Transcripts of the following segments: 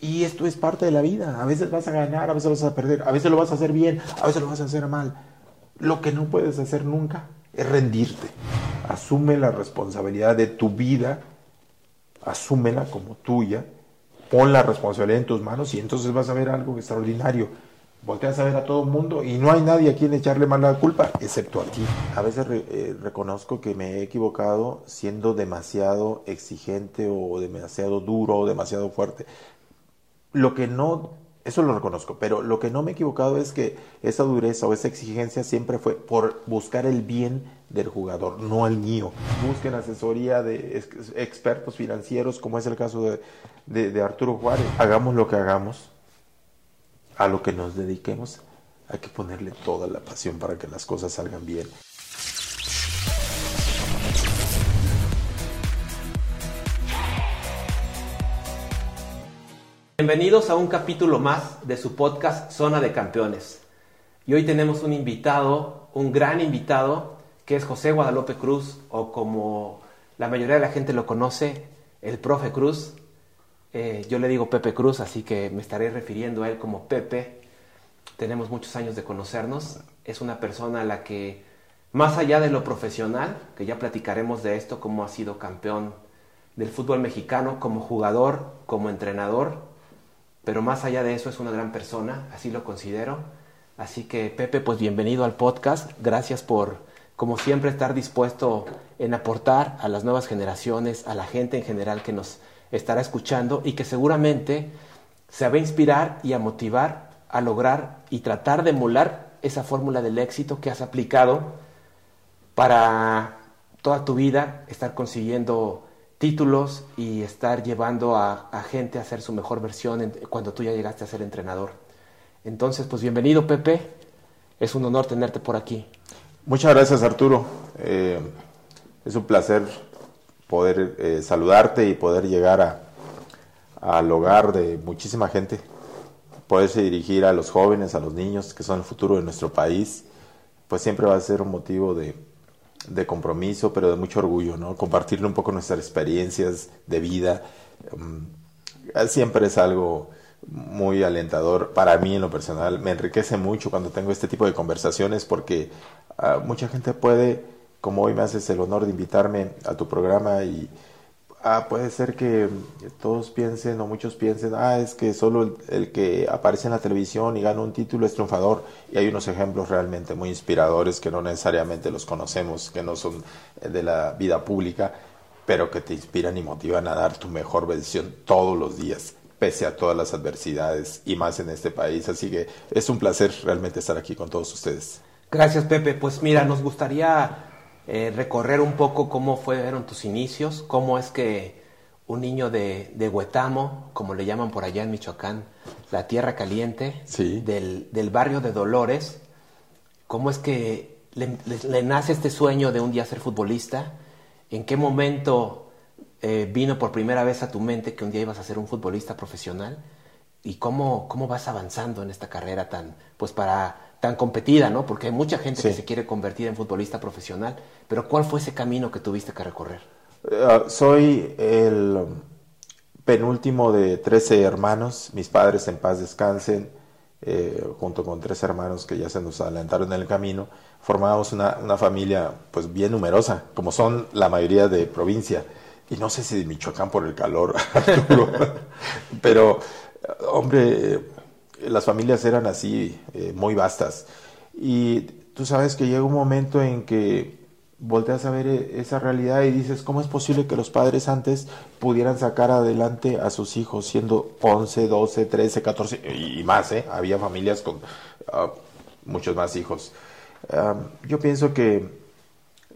Y esto es parte de la vida. A veces vas a ganar, a veces vas a perder, a veces lo vas a hacer bien, a veces lo vas a hacer mal. Lo que no puedes hacer nunca es rendirte. Asume la responsabilidad de tu vida, asúmela como tuya, pon la responsabilidad en tus manos y entonces vas a ver algo extraordinario. Volteas a ver a todo el mundo y no hay nadie a quien echarle mala culpa, excepto a ti. A veces eh, reconozco que me he equivocado siendo demasiado exigente o demasiado duro o demasiado fuerte. Lo que no, eso lo reconozco, pero lo que no me he equivocado es que esa dureza o esa exigencia siempre fue por buscar el bien del jugador, no el mío. Busquen asesoría de expertos financieros, como es el caso de, de Arturo Juárez. Hagamos lo que hagamos, a lo que nos dediquemos, hay que ponerle toda la pasión para que las cosas salgan bien. Bienvenidos a un capítulo más de su podcast Zona de Campeones. Y hoy tenemos un invitado, un gran invitado, que es José Guadalupe Cruz, o como la mayoría de la gente lo conoce, el profe Cruz. Eh, yo le digo Pepe Cruz, así que me estaré refiriendo a él como Pepe. Tenemos muchos años de conocernos. Es una persona a la que, más allá de lo profesional, que ya platicaremos de esto, cómo ha sido campeón del fútbol mexicano como jugador, como entrenador, pero más allá de eso es una gran persona, así lo considero. Así que Pepe, pues bienvenido al podcast. Gracias por, como siempre, estar dispuesto en aportar a las nuevas generaciones, a la gente en general que nos estará escuchando y que seguramente se va a inspirar y a motivar a lograr y tratar de emular esa fórmula del éxito que has aplicado para toda tu vida, estar consiguiendo títulos y estar llevando a, gente a hacer su mejor versión cuando tú ya llegaste a ser entrenador. Entonces, pues bienvenido Pepe, es un honor tenerte por aquí. Muchas gracias Arturo, eh, es un placer poder eh, saludarte y poder llegar a, al hogar de muchísima gente, poderse dirigir a los jóvenes, a los niños que son el futuro de nuestro país, pues siempre va a ser un motivo de, de compromiso, pero de mucho orgullo, ¿no? Compartirle un poco nuestras experiencias de vida. Mm, siempre es algo muy alentador para mí en lo personal. Me enriquece mucho cuando tengo este tipo de conversaciones porque ah, mucha gente puede, como hoy me haces el honor de invitarme a tu programa y ah, puede ser que todos piensen o muchos piensen, ah, es que solo el, que aparece en la televisión y gana un título es triunfador. Y hay unos ejemplos realmente muy inspiradores que no necesariamente los conocemos, que no son de la vida pública, pero que te inspiran y motivan a dar tu mejor versión todos los días pese a todas las adversidades y más en este país. Así que es un placer realmente estar aquí con todos ustedes. Gracias, Pepe. Pues mira, nos gustaría eh, recorrer un poco cómo fueron tus inicios, cómo es que un niño de, de Huetamo, como le llaman por allá en Michoacán, la tierra caliente, del, barrio de Dolores, cómo es que le, nace este sueño de un día ser futbolista, en qué momento eh, vino por primera vez a tu mente que un día ibas a ser un futbolista profesional y cómo, cómo vas avanzando en esta carrera tan, pues para tan competida, ¿no? Porque hay mucha gente que se quiere convertir en futbolista profesional, pero ¿cuál fue ese camino que tuviste que recorrer? Eh, soy el penúltimo de 13 hermanos, mis padres en paz descansen, eh, junto con tres hermanos que ya se nos adelantaron en el camino, formábamos una, una, familia pues bien numerosa, como son la mayoría de provincia, y no sé si de Michoacán por el calor, pero hombre, las familias eran así, eh, muy vastas. Y tú sabes que llega un momento en que volteas a ver eh, esa realidad y dices, ¿cómo es posible que los padres antes pudieran sacar adelante a sus hijos siendo 11, 12, 13, 14 y más? ¿eh? Había familias con ah, muchos más hijos. yo pienso que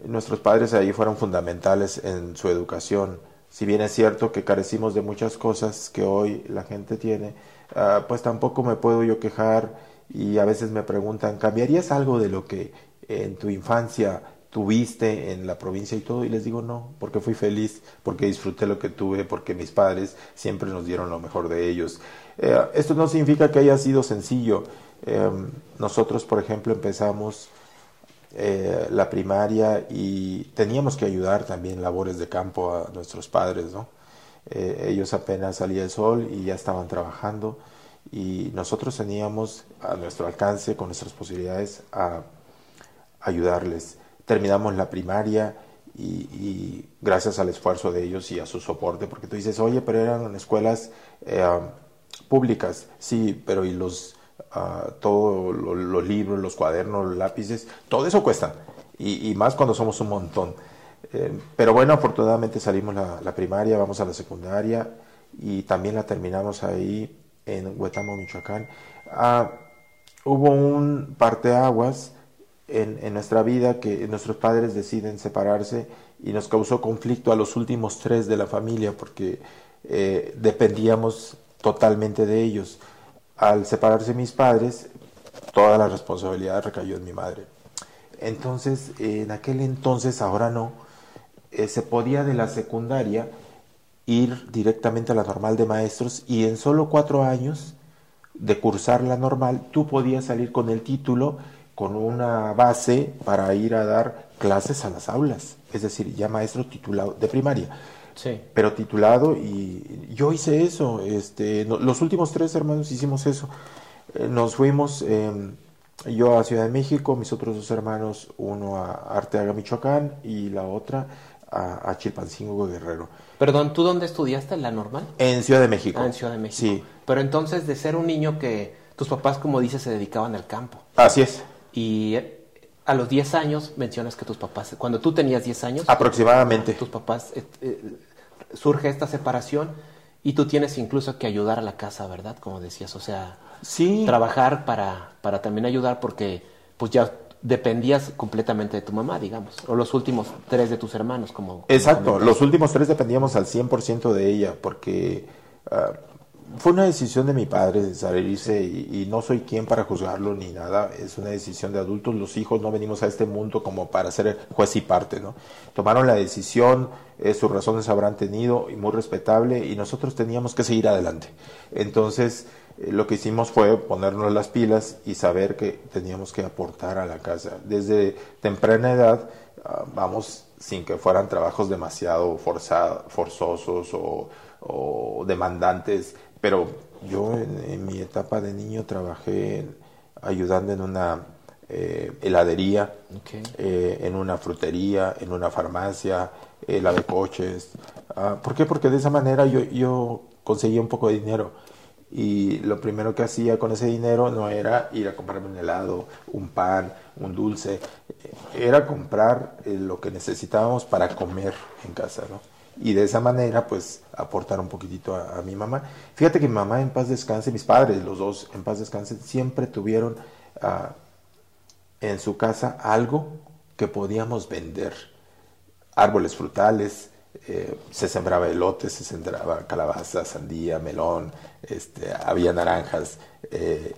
nuestros padres ahí fueron fundamentales en su educación. Si bien es cierto que carecimos de muchas cosas que hoy la gente tiene, Ah, pues tampoco me puedo yo quejar y a veces me preguntan, ¿cambiarías algo de lo que en tu infancia tuviste en la provincia y todo? Y les digo no, porque fui feliz, porque disfruté lo que tuve, porque mis padres siempre nos dieron lo mejor de ellos. Eh, esto no significa que haya sido sencillo. Em, nosotros, por ejemplo, empezamos eh, la primaria y teníamos que ayudar también labores de campo a nuestros padres, ¿no? Eh, ellos apenas salía el sol y ya estaban trabajando y nosotros teníamos a nuestro alcance, con nuestras posibilidades, a ayudarles. Terminamos la primaria y, gracias al esfuerzo de ellos y a su soporte, porque tú dices, oye, pero eran escuelas eh, públicas, sí, pero y los, uh, todos los libros, los cuadernos, los lápices, todo eso cuesta, y más cuando somos un montón. Eh, pero bueno, afortunadamente salimos la, la, primaria, vamos a la secundaria y también la terminamos ahí en Huetamo, Michoacán. Ah, hubo un parteaguas en, en nuestra vida que nuestros padres deciden separarse y nos causó conflicto a los últimos tres de la familia porque eh, dependíamos totalmente de ellos. Al separarse mis padres, toda la responsabilidad recayó en mi madre. Entonces, en aquel entonces, ahora no, eh, se podía de la secundaria ir directamente a la normal de maestros y en solo cuatro años de cursar la normal, tú podías salir con el título, con una base para ir a dar clases a las aulas, es decir, ya maestro titulado de primaria. Sí. Pero titulado y yo hice eso, este, no, los últimos tres hermanos hicimos eso. Eh, nos fuimos, eh, yo a Ciudad de México, mis otros dos hermanos, uno a Arteaga, Michoacán y la otra a, a Chilpancingo Guerrero. Perdón, ¿tú dónde estudiaste la normal? En Ciudad de México. Ah, en Ciudad de México. Sí. Pero entonces de ser un niño que tus papás, como dices, se dedicaban al campo. Así es. Y a los 10 años mencionas que tus papás, cuando tú tenías 10 años, aproximadamente, tus papás eh, eh, surge esta separación y tú tienes incluso que ayudar a la casa, ¿verdad? Como decías, o sea, sí. trabajar para, para también ayudar porque pues ya dependías completamente de tu mamá, digamos, o los últimos tres de tus hermanos, como... Exacto, los últimos tres dependíamos al 100% de ella, porque uh, fue una decisión de mi padre salirse y, y, no soy quien para juzgarlo ni nada, es una decisión de adultos, los hijos no venimos a este mundo como para ser juez y parte, ¿no? Tomaron la decisión, eh, sus razones habrán tenido y muy respetable y nosotros teníamos que seguir adelante. Entonces, lo que hicimos fue ponernos las pilas y saber que teníamos que aportar a la casa. Desde temprana edad, uh, vamos, sin que fueran trabajos demasiado forzado, forzosos o, o, demandantes, pero yo en, en, mi etapa de niño trabajé en, ayudando en una eh, heladería, Okay. eh, en una frutería, en una farmacia, eh, la de coches. Uh, ¿Por qué? Porque de esa manera yo, yo conseguía un poco de dinero y lo primero que hacía con ese dinero no era ir a comprarme un helado, un pan, un dulce, era comprar eh, lo que necesitábamos para comer en casa, ¿no? Y de esa manera, pues, aportar un poquitito a, a, mi mamá. Fíjate que mi mamá en paz descanse, mis padres, los dos en paz descanse, siempre tuvieron uh, en su casa algo que podíamos vender. Árboles frutales, eh, se sembraba elote, se sembraba calabaza, sandía, melón, este, había naranjas, eh,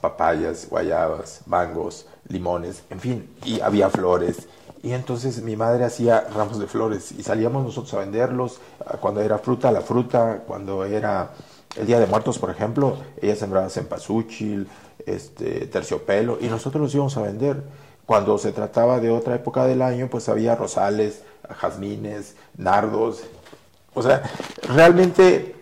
papayas, guayabas, mangos, limones, en fin, y había flores. Y entonces mi madre hacía ramos de flores y salíamos nosotros a venderlos cuando era fruta, la fruta, cuando era el Día de Muertos, por ejemplo, ella sembraba cempasúchil, este, terciopelo, y nosotros los íbamos a vender. Cuando se trataba de otra época del año, pues había rosales, jazmines, nardos. O sea, realmente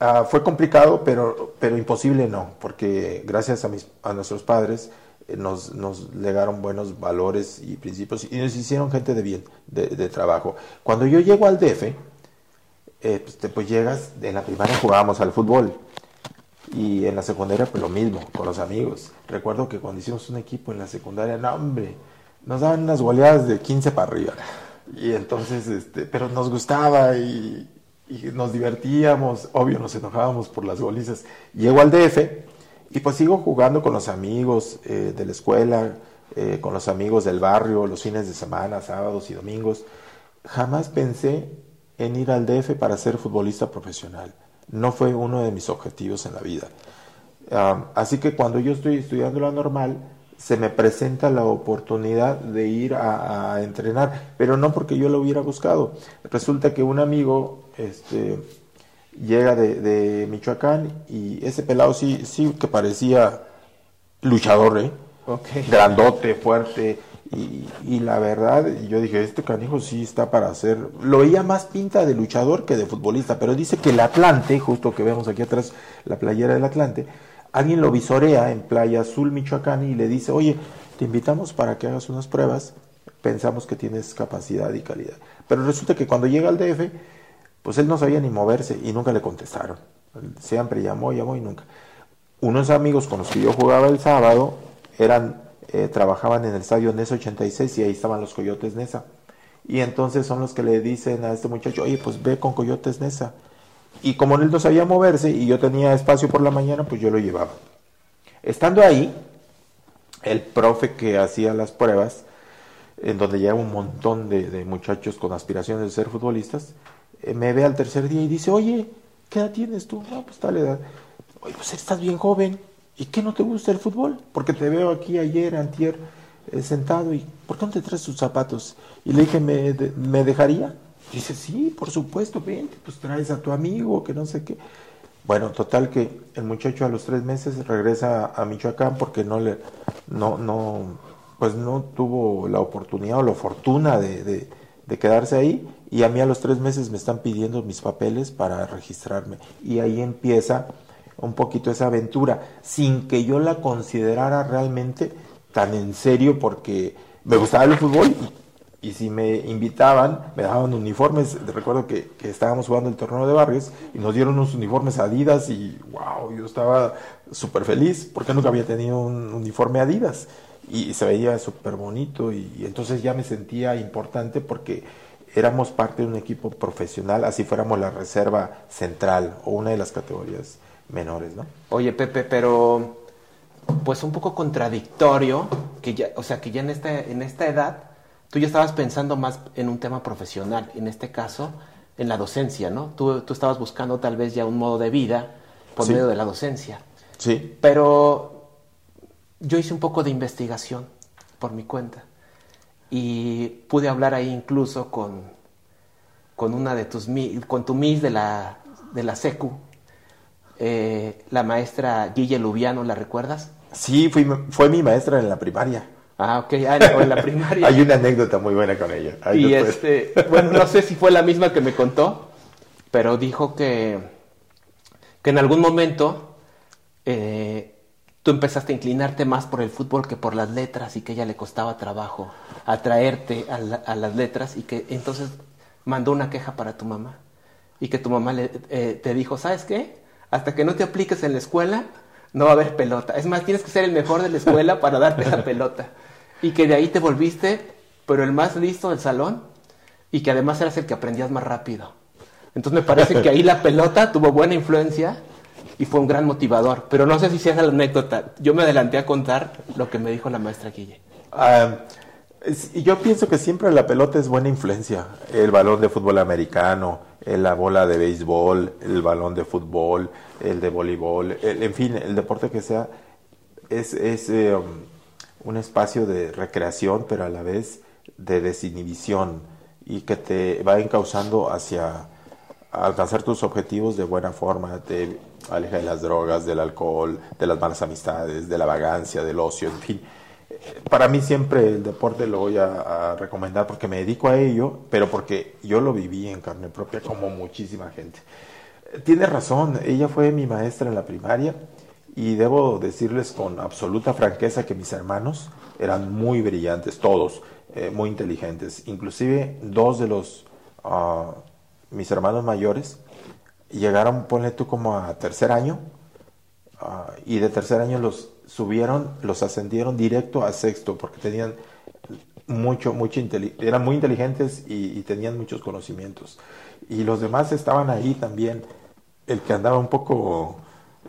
uh, fue complicado, pero, pero imposible no, porque gracias a, mis, a nuestros padres eh, nos, nos, legaron buenos valores y principios y nos hicieron gente de bien, de, trabajo. Cuando yo llego al DF, eh, pues, pues llegas, en la primaria jugábamos al fútbol y en la secundaria pues lo mismo, con los amigos. Recuerdo que cuando hicimos un equipo en la secundaria, no hombre, nos daban unas goleadas de 15 para arriba. Y entonces, este, pero nos gustaba y, y, nos divertíamos, obvio nos enojábamos por las golizas. Llego al DF y pues sigo jugando con los amigos eh, de la escuela, eh, con los amigos del barrio, los fines de semana, sábados y domingos. Jamás pensé en ir al DF para ser futbolista profesional. No fue uno de mis objetivos en la vida. Um, así que cuando yo estoy estudiando la normal, se me presenta la oportunidad de ir a, a, entrenar, pero no porque yo lo hubiera buscado. Resulta que un amigo este, llega de, de Michoacán y ese pelado sí, sí que parecía luchador, ¿eh? Okay. grandote, fuerte, Y, la verdad, yo dije, este canijo sí está para hacer... Lo veía más pinta de luchador que de futbolista, pero dice que el Atlante, justo que vemos aquí atrás, la playera del Atlante, alguien lo visorea en Playa Azul, Michoacán, y le dice, oye, te invitamos para que hagas unas pruebas, pensamos que tienes capacidad y calidad. Pero resulta que cuando llega al DF, pues él no sabía ni moverse y nunca le contestaron. Siempre llamó, llamó y nunca. Unos amigos con los que yo jugaba el sábado eran, eh, trabajaban en el estadio NESA 86 y ahí estaban los Coyotes NESA. Y entonces son los que le dicen a este muchacho, oye, pues ve con Coyotes NESA. Y como él no sabía moverse y yo tenía espacio por la mañana, pues yo lo llevaba. Estando ahí, el profe que hacía las pruebas, en donde lleva un montón de, muchachos con aspiraciones de ser futbolistas, eh, me ve al tercer día y dice, oye, ¿qué edad tienes tú? No, pues tal edad. Oye, pues estás bien joven. ¿Y qué no te gusta el fútbol? Porque te veo aquí ayer, antier, eh, sentado y ¿por qué no te traes tus zapatos? Y le dije, ¿me, ¿me dejaría? Dice, sí, por supuesto, vente, pues traes a tu amigo, que no sé qué. Bueno, total que el muchacho a los tres meses regresa a Michoacán porque no le, no, no, pues no tuvo la oportunidad o la fortuna de, de, quedarse ahí y a mí a los tres meses me están pidiendo mis papeles para registrarme y ahí empieza un poquito esa aventura sin que yo la considerara realmente tan en serio porque me gustaba el fútbol y si me invitaban, me daban uniformes. Recuerdo que, estábamos jugando el torneo de barrios y nos dieron unos uniformes Adidas y wow, yo estaba súper feliz porque nunca había tenido un uniforme Adidas y, se veía súper bonito y, entonces ya me sentía importante porque éramos parte de un equipo profesional, así fuéramos la reserva central o una de las categorías menores, ¿no? Oye, Pepe, pero pues un poco contradictorio que ya, o sea, que ya en esta, en esta edad tú ya estabas pensando más en un tema profesional, en este caso, en la docencia, ¿no? Tú, tú estabas buscando tal vez ya un modo de vida por medio de la docencia. Sí. Pero yo hice un poco de investigación por mi cuenta y pude hablar ahí incluso con, con una de tus con tu miss de la, de la SECU, eh, la maestra Guille Lubiano, ¿la recuerdas? Sí, fui, fue mi maestra en la primaria. Ah, ok, ah, en la primaria. Hay una anécdota muy buena con ella. y este, bueno, no sé si fue la misma que me contó, pero dijo que, que en algún momento eh, tú empezaste a inclinarte más por el fútbol que por las letras y que a ella le costaba trabajo atraerte a, las letras y que entonces mandó una queja para tu mamá y que tu mamá le, eh, te dijo, ¿sabes qué? Hasta que no te apliques en la escuela, no va a haber pelota. Es más, tienes que ser el mejor de la escuela para darte la pelota y que de ahí te volviste, pero el más listo del salón y que además eras el que aprendías más rápido. Entonces me parece que ahí la pelota tuvo buena influencia y fue un gran motivador. Pero no sé si sea la anécdota. Yo me adelanté a contar lo que me dijo la maestra Guille. Ah, yo pienso que siempre la pelota es buena influencia. El balón de fútbol americano, la bola de béisbol, el balón de fútbol, el de voleibol, en fin, el deporte que sea, es, es eh, um, un espacio de recreación, pero a la vez de desinhibición y que te va encauzando hacia alcanzar tus objetivos de buena forma, te aleja de las drogas, del alcohol, de las malas amistades, de la vagancia, del ocio, en fin. Para mí siempre el deporte lo voy a, a, recomendar porque me dedico a ello, pero porque yo lo viví en carne propia como muchísima gente. Tiene razón, ella fue mi maestra en la primaria y debo decirles con absoluta franqueza que mis hermanos eran muy brillantes, todos, eh, muy inteligentes. Inclusive dos de los, uh, mis hermanos mayores, llegaron, ponle tú como a tercer año, uh, y de tercer año los subieron, los ascendieron directo a sexto, porque tenían mucho, mucho eran muy inteligentes y, y tenían muchos conocimientos. Y los demás estaban ahí también. El que andaba un poco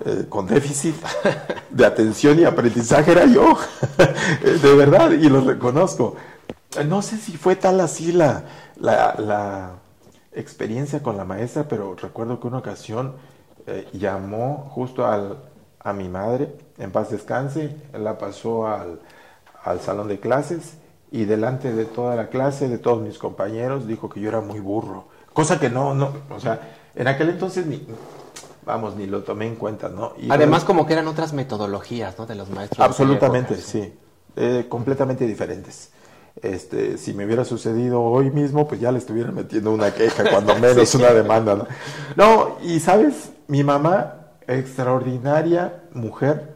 eh, con déficit de atención y aprendizaje era yo, de verdad, y lo reconozco. No sé si fue tal así la, la, experiencia con la maestra, pero recuerdo que una ocasión eh, llamó justo al, a mi madre, en paz descanse, la pasó al, al salón de clases y delante de toda la clase, de todos mis compañeros, dijo que yo era muy burro. Cosa que no, no, o sea, en aquel entonces ni, vamos, ni lo tomé en cuenta, ¿no? Además, como que eran otras metodologías, ¿no? De los maestros. Absolutamente, sí. Eh, completamente diferentes. Este, si me hubiera sucedido hoy mismo, pues ya le estuviera metiendo una queja, cuando menos una demanda. ¿no? no, y sabes, mi mamá, extraordinaria mujer,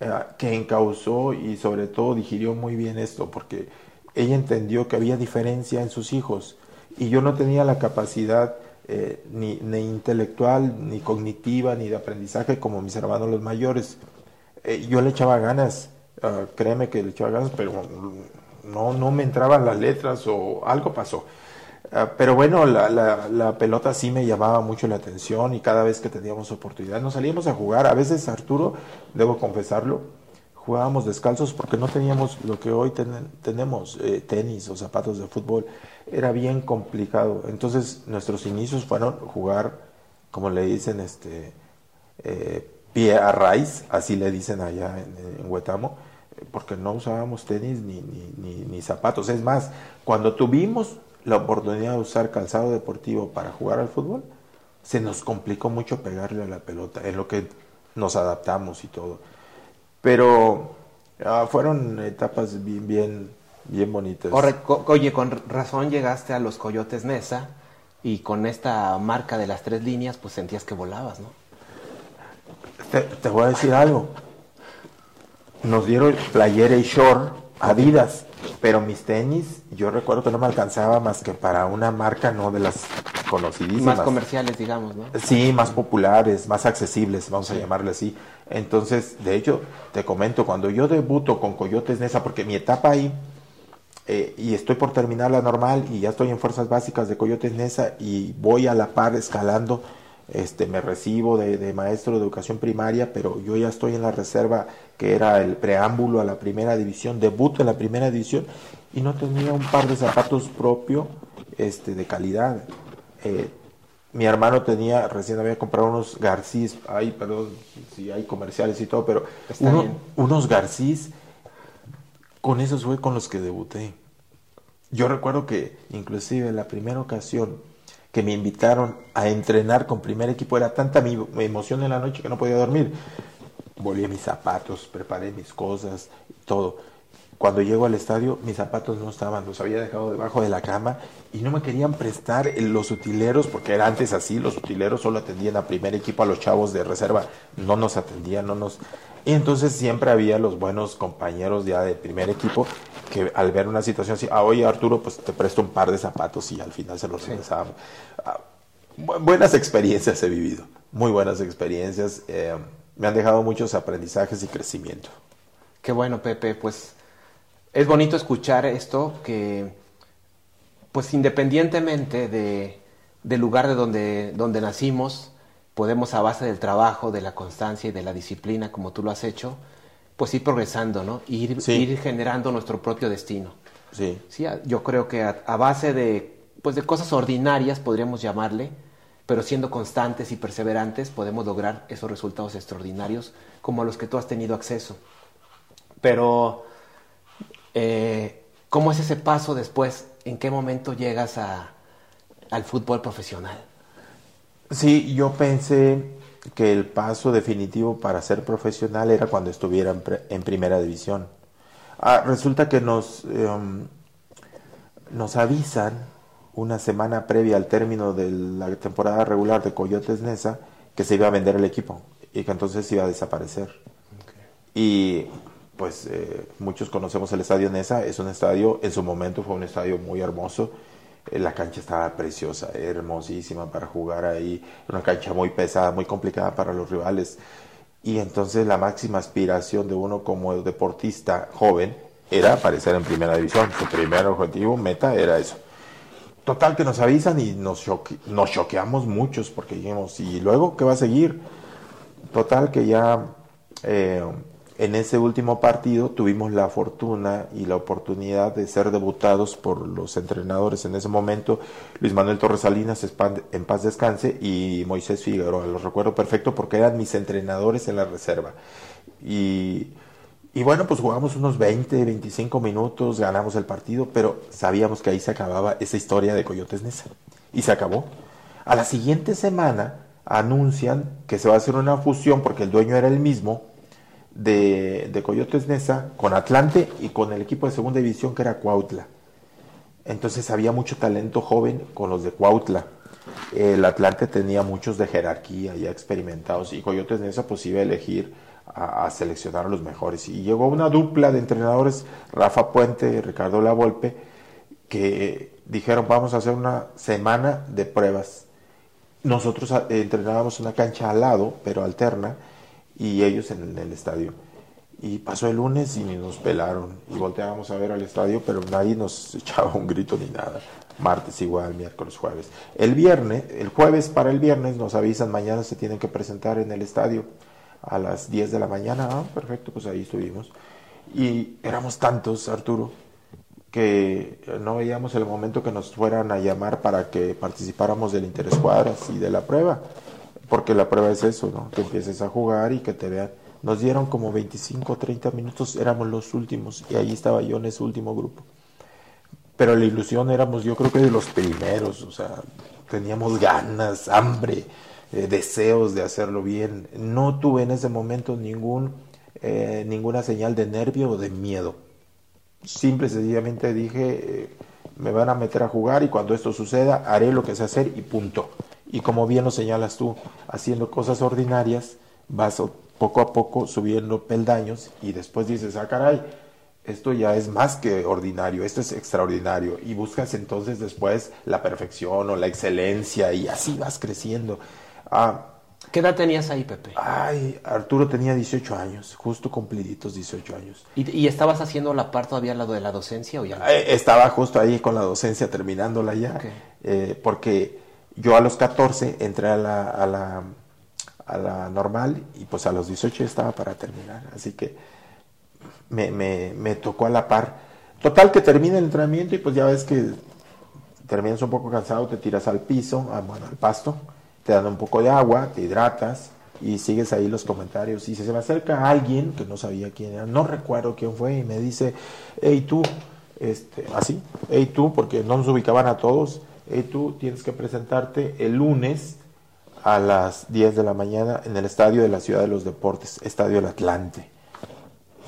eh, que encausó y sobre todo digirió muy bien esto, porque ella entendió que había diferencia en sus hijos y yo no tenía la capacidad eh, ni, ni, intelectual, ni cognitiva, ni de aprendizaje como mis hermanos los mayores. Eh, yo le echaba ganas, ah, créeme que le echaba ganas, pero no, no me entraban las letras o algo pasó. Ah, pero bueno, la, la, la, pelota sí me llamaba mucho la atención y cada vez que teníamos oportunidad nos salíamos a jugar. A veces, Arturo, debo confesarlo, jugábamos descalzos porque no teníamos lo que hoy tenemos, eh, tenis o zapatos de fútbol era bien complicado. Entonces nuestros inicios fueron jugar, como le dicen, este eh, pie a raíz, así le dicen allá en, en Huetamo, porque no usábamos tenis ni, ni, zapatos. Es más, cuando tuvimos la oportunidad de usar calzado deportivo para jugar al fútbol, se nos complicó mucho pegarle a la pelota, en lo que nos adaptamos y todo. Pero ah, fueron etapas bien, bien bonitas. Oye, con razón llegaste a los Coyotes Nesa y con esta marca de las tres líneas, pues sentías que volabas, ¿no? Te, voy a decir algo. Nos dieron playera y short, Adidas, pero mis tenis, yo recuerdo que no me alcanzaba más que para una marca no de las conocidísimas. Más comerciales, digamos, ¿no? Sí, más populares, más accesibles, vamos a llamarle así. Entonces, de hecho, te comento, cuando yo debuto con Coyotes Nesa, porque mi etapa ahí eh, y estoy por terminar la normal y ya estoy en fuerzas básicas de Coyotes Nesa y voy a la par escalando, este, me recibo de, maestro de educación primaria, pero yo ya estoy en la reserva que era el preámbulo a la primera división, debuto en la primera división y no tenía un par de zapatos propio este, de calidad. Eh, mi hermano tenía, recién había comprado unos Garcís, ay, perdón, si hay comerciales y todo, pero unos Garcís con esos fue con los que debuté. Yo recuerdo que inclusive la primera ocasión que me invitaron a entrenar con primer equipo era tanta mi, emoción en la noche que no podía dormir. Volví mis zapatos, preparé mis cosas, todo. Cuando llego al estadio, mis zapatos no estaban, los había dejado debajo de la cama y no me querían prestar los utileros, porque era antes así, los utileros solo atendían a primer equipo, a los chavos de reserva, no nos atendían, no nos... Y entonces siempre había los buenos compañeros ya de primer equipo que al ver una situación así, ah, oye Arturo, pues te presto un par de zapatos y al final se los regresábamos. Ah, buenas experiencias he vivido, muy buenas experiencias, eh, me han dejado muchos aprendizajes y crecimiento. Qué bueno, Pepe, pues es bonito escuchar esto que, pues independientemente de, del lugar de donde, donde nacimos, podemos a base del trabajo, de la constancia y de la disciplina, como tú lo has hecho, pues ir progresando, ¿no? Ir, ir generando nuestro propio destino. Sí. sí yo creo que a, base de, pues de cosas ordinarias, podríamos llamarle, pero siendo constantes y perseverantes, podemos lograr esos resultados extraordinarios como a los que tú has tenido acceso. Pero eh, ¿Cómo es ese paso después? ¿En qué momento llegas a, al fútbol profesional? Sí, yo pensé que el paso definitivo para ser profesional era cuando estuviera en, primera división. Ah, resulta que nos, em, nos avisan una semana previa al término de la temporada regular de Coyotes Nesa que se iba a vender el equipo y que entonces iba a desaparecer. Y pues eh, muchos conocemos el estadio Nesa, es un estadio, en su momento fue un estadio muy hermoso, eh, la cancha estaba preciosa, hermosísima para jugar ahí, una cancha muy pesada, muy complicada para los rivales, y entonces la máxima aspiración de uno como deportista joven era aparecer en primera división, su primer objetivo, meta era eso. Total que nos avisan y nos, nos choqueamos muchos porque dijimos, ¿y luego qué va a seguir? Total que ya... Eh, en ese último partido tuvimos la fortuna y la oportunidad de ser debutados por los entrenadores en ese momento, Luis Manuel Torres Salinas, en paz descanse, y Moisés Figueroa. Los recuerdo perfecto porque eran mis entrenadores en la reserva. Y, bueno, pues jugamos unos 20, 25 minutos, ganamos el partido, pero sabíamos que ahí se acababa esa historia de Coyotes Nesa. Y se acabó. A la siguiente semana anuncian que se va a hacer una fusión porque el dueño era el mismo de, Coyotes Nesa con Atlante y con el equipo de segunda división que era Cuautla. Entonces había mucho talento joven con los de Cuautla. El Atlante tenía muchos de jerarquía ya experimentados y Coyotes en esa pues iba a elegir a, seleccionar a los mejores. Y llegó una dupla de entrenadores, Rafa Puente y Ricardo Lavolpe, que dijeron vamos a hacer una semana de pruebas. Nosotros eh, entrenábamos una cancha al lado, pero alterna, y ellos en el estadio. Y pasó el lunes y nos pelaron. Y volteábamos a ver al estadio, pero nadie nos echaba un grito ni nada. Martes igual, miércoles, jueves. El viernes, el jueves para el viernes nos avisan, mañana se tienen que presentar en el estadio a las 10 de la mañana. Ah, perfecto, pues ahí estuvimos. Y éramos tantos, Arturo, que no veíamos el momento que nos fueran a llamar para que participáramos del interés cuadras y de la prueba. Porque la prueba es eso, ¿no? Que empieces a jugar y que te vean nos dieron como 25 o 30 minutos, éramos los últimos y ahí estaba yo en ese último grupo. Pero la ilusión éramos yo creo que de los primeros, o sea, teníamos ganas, hambre, eh, deseos de hacerlo bien. No tuve en ese momento ningún, eh, ninguna señal de nervio o de miedo. Simple y sencillamente dije, eh, me van a meter a jugar y cuando esto suceda haré lo que sé hacer y punto. Y como bien lo señalas tú, haciendo cosas ordinarias, vas poco a poco subiendo peldaños y después dices, ah, caray, esto ya es más que ordinario, esto es extraordinario. Y buscas entonces después la perfección o la excelencia y así vas creciendo. Ah, ¿Qué edad tenías ahí, Pepe? Ay, Arturo tenía 18 años, justo cumpliditos 18 años. ¿Y, estabas haciendo la parte todavía lado de la docencia o ya? Eh, estaba justo ahí con la docencia terminándola ya, eh, porque yo a los 14 entré a la a la normal y pues a los 18 estaba para terminar. Así que me, me, me tocó a la par. Total que termina el entrenamiento y pues ya ves que terminas un poco cansado, te tiras al piso, ah, bueno, al pasto, te dan un poco de agua, te hidratas y sigues ahí los comentarios. Y si se me acerca alguien que no sabía quién era, no recuerdo quién fue, y me dice, hey tú, este, así, hey tú, porque no nos ubicaban a todos, hey tú, tienes que presentarte el lunes a las 10 de la mañana en el estadio de la Ciudad de los Deportes, Estadio del Atlante.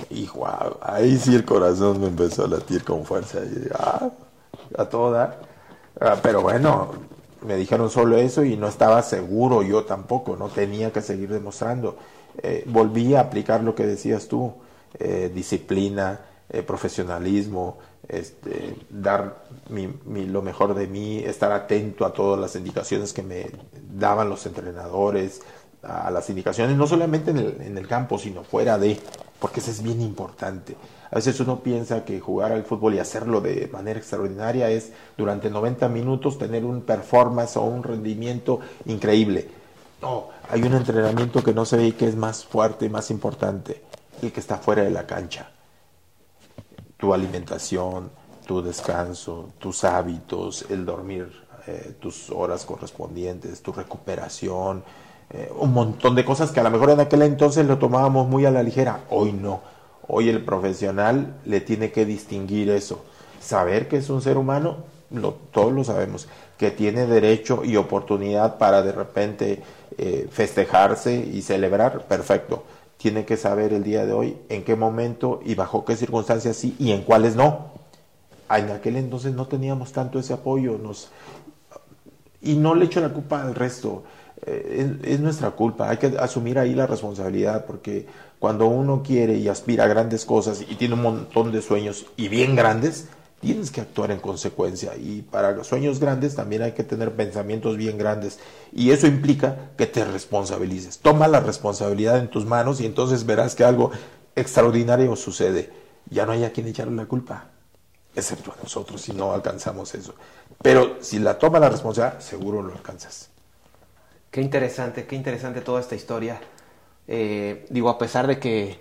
Y wow, ahí sí el corazón me empezó a latir con fuerza. Y, ah, a toda. Ah, pero bueno, me dijeron solo eso y no estaba seguro yo tampoco, no tenía que seguir demostrando. Eh, volví a aplicar lo que decías tú, eh, disciplina, eh, profesionalismo, este, dar lo mejor de mí, estar atento a todas las indicaciones que me daban los entrenadores, a las indicaciones, no solamente en el, en el campo, sino fuera de, porque eso es bien importante. A veces uno piensa que jugar al fútbol y hacerlo de manera extraordinaria es durante 90 minutos tener un performance o un rendimiento increíble. No, hay un entrenamiento que no se ve que es más fuerte más importante, el que está fuera de la cancha tu alimentación, tu descanso, tus hábitos, el dormir eh, tus horas correspondientes, tu recuperación, eh, un montón de cosas que a lo mejor en aquel entonces lo tomábamos muy a la ligera, hoy no. Hoy el profesional le tiene que distinguir eso, saber que es un ser humano, lo, todos lo sabemos, que tiene derecho y oportunidad para de repente eh, festejarse y celebrar, perfecto tiene que saber el día de hoy en qué momento y bajo qué circunstancias sí y en cuáles no. En aquel entonces no teníamos tanto ese apoyo nos, y no le echo la culpa al resto. Eh, es, es, nuestra culpa, hay que asumir ahí la responsabilidad porque cuando uno quiere y aspira a grandes cosas y tiene un montón de sueños y bien grandes, tienes que actuar en consecuencia. Y para sueños grandes también hay que tener pensamientos bien grandes. Y eso implica que te responsabilices. Toma la responsabilidad en tus manos y entonces verás que algo extraordinario sucede. Ya no hay a quien echarle la culpa, excepto a nosotros si no alcanzamos eso. Pero si la toma la responsabilidad, seguro lo alcanzas. Qué interesante, qué interesante toda esta historia. Eh, digo, a pesar de que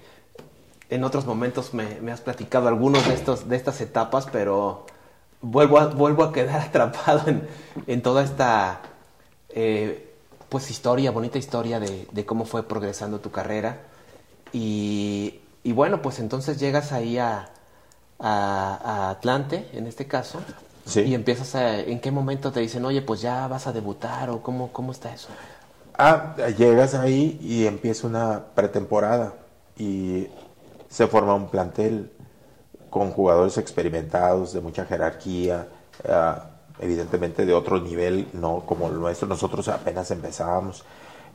en otros momentos me, has platicado algunos de, estos, de estas etapas, pero vuelvo a, vuelvo a quedar atrapado en, toda esta eh, pues historia, bonita historia de, cómo fue progresando tu carrera. Y, bueno, pues entonces llegas ahí a, a, Atlante, en este caso, y empiezas a... ¿En qué momento te dicen, oye, pues ya vas a debutar o cómo, cómo está eso? Ah, llegas ahí y empieza una pretemporada y se forma un plantel con jugadores experimentados, de mucha jerarquía, ah, evidentemente de otro nivel, no como el nuestro, nosotros apenas empezábamos,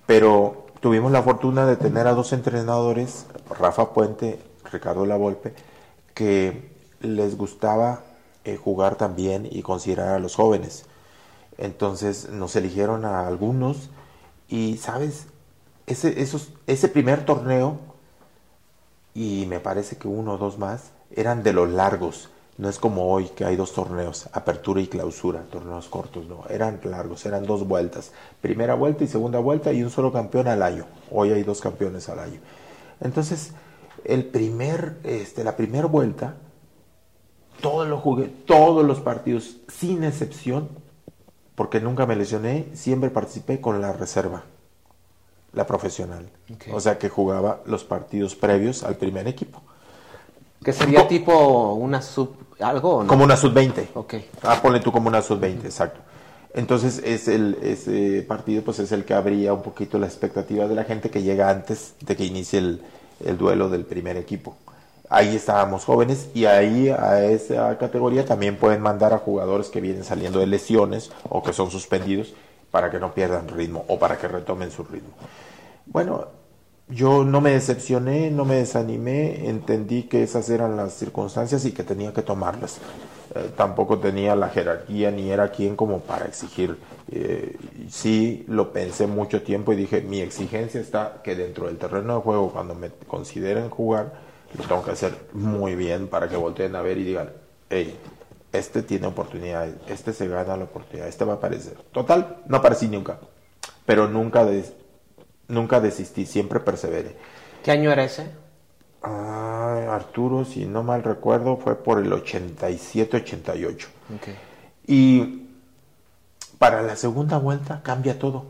pero tuvimos la fortuna de tener a dos entrenadores, Rafa Puente, Ricardo Lavolpe, que les gustaba eh, jugar también y considerar a los jóvenes. Entonces nos eligieron a algunos y, ¿sabes? Ese, esos, ese primer torneo, y me parece que uno o dos más, eran de los largos. No es como hoy que hay dos torneos, apertura y clausura, torneos cortos, no, eran largos, eran dos vueltas, primera vuelta y segunda vuelta y un solo campeón al año. Hoy hay dos campeones al año. Entonces, el primer, este, la primera vuelta, todo lo jugué, todos los partidos, sin excepción, porque nunca me lesioné, siempre participé con la reserva, la profesional. O sea que jugaba los partidos previos al primer equipo. Que sería tipo una sub algo o no? Como una sub-20. Ok. Ah, ponle tú como una sub-20, exacto. Entonces es el, ese partido pues es el que abría un poquito la expectativa de la gente que llega antes de que inicie el, el duelo del primer equipo. Ahí estábamos jóvenes y ahí a esa categoría también pueden mandar a jugadores que vienen saliendo de lesiones o que son suspendidos para que no pierdan ritmo o para que retomen su ritmo. Bueno, yo no me decepcioné, no me desanimé, entendí que esas eran las circunstancias y que tenía que tomarlas. Eh, tampoco tenía la jerarquía ni era quien como para exigir. Eh, sí, lo pensé mucho tiempo y dije, mi exigencia está que dentro del terreno de juego, cuando me consideren jugar, lo tengo que hacer muy bien para que volteen a ver y digan, hey, este tiene oportunidad, este se gana la oportunidad, este va a aparecer. Total, no aparecí nunca, pero nunca nunca desistí, siempre perseveré. ¿Qué año era ese? Ah, Arturo, si no mal recuerdo, fue por el 87-88. Y para la segunda vuelta cambia todo.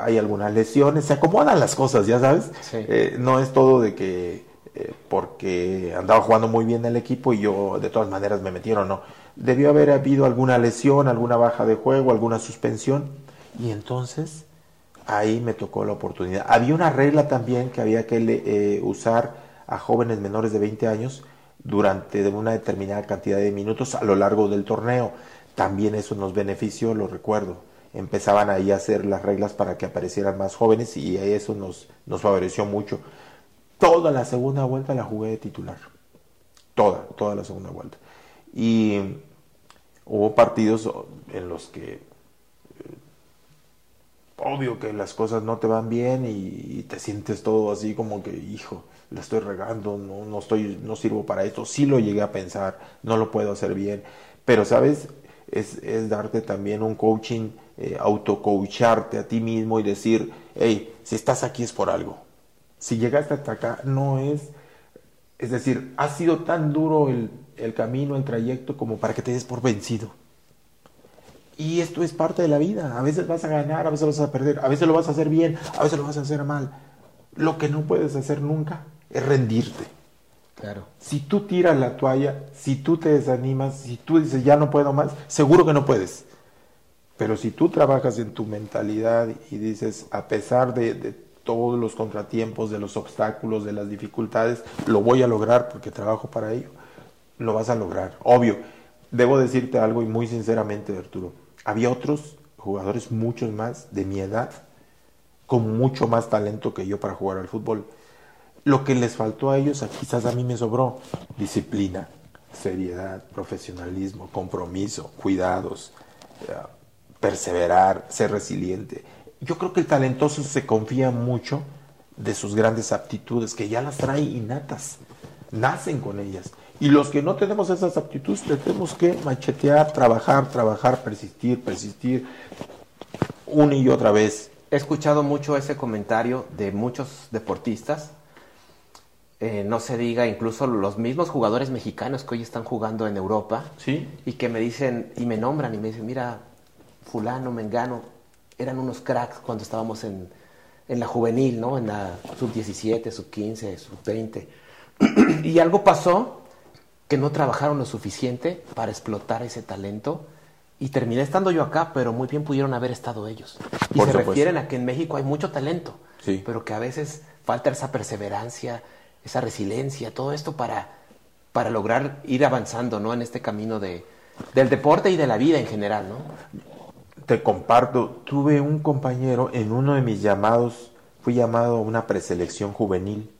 Hay algunas lesiones, se acomodan las cosas, ya sabes. Eh, no es todo de que eh, porque andaba jugando muy bien el equipo y yo de todas maneras me metieron, no. Debió haber habido alguna lesión, alguna baja de juego, alguna suspensión. Y entonces ahí me tocó la oportunidad. Había una regla también que había que eh, usar a jóvenes menores de 20 años durante una determinada cantidad de minutos a lo largo del torneo. También eso nos benefició, lo recuerdo. Empezaban ahí a hacer las reglas para que aparecieran más jóvenes y eso nos, nos favoreció mucho. Toda la segunda vuelta la jugué de titular. Toda, toda la segunda vuelta. Y hubo partidos en los que obvio que las cosas no te van bien y, te sientes todo así como que, hijo, la estoy regando, no, no, estoy, no sirvo para esto. Sí lo llegué a pensar, no lo puedo hacer bien. Pero, ¿sabes? Es, es darte también un coaching, eh, autocoacharte a ti mismo y decir, hey, si estás aquí es por algo. Si llegaste hasta acá, no es... Es decir, ha sido tan duro el, el camino, el trayecto, como para que te des por vencido. Y esto es parte de la vida. A veces vas a ganar, a veces vas a perder, a veces lo vas a hacer bien, a veces lo vas a hacer mal. Lo que no puedes hacer nunca es rendirte. Claro. Si tú tiras la toalla, si tú te desanimas, si tú dices ya no puedo más, seguro que no puedes. Pero si tú trabajas en tu mentalidad y dices, a pesar de, de todos los contratiempos, de los obstáculos, de las dificultades, lo voy a lograr porque trabajo para ello, lo vas a lograr. Obvio, debo decirte algo y muy sinceramente, Arturo había otros jugadores, muchos más de mi edad, con mucho más talento que yo para jugar al fútbol. Lo que les faltó a ellos, quizás a mí me sobró disciplina, seriedad, profesionalismo, compromiso, cuidados, eh, perseverar, ser resiliente. Yo creo que el talentoso se confía mucho de sus grandes aptitudes, que ya las trae innatas, nacen con ellas. Y los que no tenemos esas aptitudes, tenemos que machetear, trabajar, trabajar, persistir, persistir, una y otra vez. He escuchado mucho ese comentario de muchos deportistas. Eh, no se diga, incluso los mismos jugadores mexicanos que hoy están jugando en Europa. Sí. Y que me dicen, y me nombran y me dicen, mira, fulano, mengano, eran unos cracks cuando estábamos en, en la juvenil, ¿no? En la sub-17, sub-15, sub-20. y algo pasó que no trabajaron lo suficiente para explotar ese talento y terminé estando yo acá, pero muy bien pudieron haber estado ellos. Y se refieren a que en México hay mucho talento, sí. pero que a veces falta esa perseverancia, esa resiliencia, todo esto para, para lograr ir avanzando ¿no? en este camino de, del deporte y de la vida en general, ¿no? Te comparto, tuve un compañero en uno de mis llamados, fui llamado a una preselección juvenil,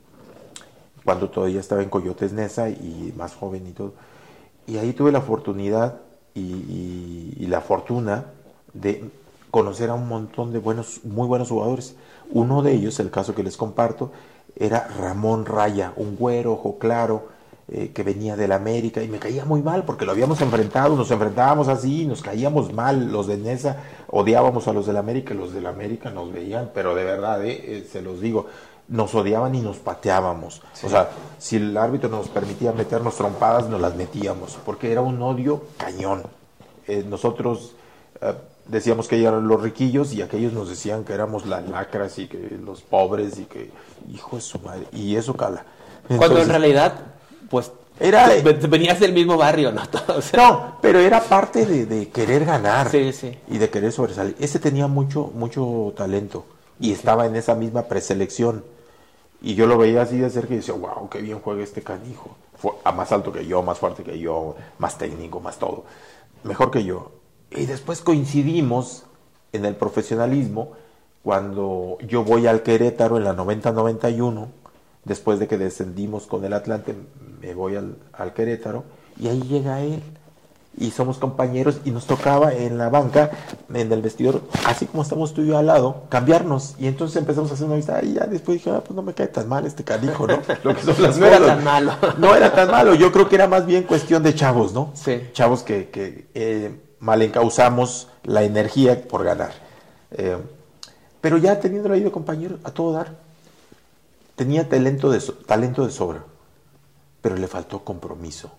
cuando todavía estaba en Coyotes Nesa y más joven y todo. Y ahí tuve la oportunidad y, y la fortuna de conocer a un montón de buenos, muy buenos jugadores. Uno de ellos, el caso que les comparto, era Ramón Raya, un güero, ojo claro, eh, que venía del América y me caía muy mal porque lo habíamos enfrentado, nos enfrentábamos así, nos caíamos mal, los de Nesa odiábamos a los del América, los del América nos veían, pero de verdad, eh, eh, se los digo, nos odiaban y nos pateábamos. O sea, si el árbitro nos permitía meternos trompadas, nos las metíamos, porque era un odio cañón. nosotros decíamos que eran los riquillos y aquellos nos decían que éramos las lacras y que los pobres y que, hijo de su madre, y eso cala. Cuando en realidad pues era, venías del mismo barrio, ¿no? No, pero era parte de, querer ganar y de querer sobresalir. Ese tenía mucho, mucho talento y estaba en esa misma preselección. Y yo lo veía así de cerca y decía, wow, qué bien juega este canijo. Fue a más alto que yo, más fuerte que yo, más técnico, más todo. Mejor que yo. Y después coincidimos en el profesionalismo cuando yo voy al Querétaro en la 90-91 Después de que descendimos con el Atlante, me voy al, Querétaro y ahí llega él. Y somos compañeros y nos tocaba en la banca, en el vestidor, así como estamos tú y yo al lado, cambiarnos. Y entonces empezamos a hacer una vista y ya después dije, ah, pues no me cae tan mal este canijo, ¿no? Lo que son las no era tan malo. no era tan malo, yo creo que era más bien cuestión de chavos, ¿no? Sí. Chavos que, que eh, mal encauzamos la energía por ganar. Eh, pero ya teniendo ahí de compañero, a todo dar, Tenía talento de, talento de sobra, pero le faltó compromiso.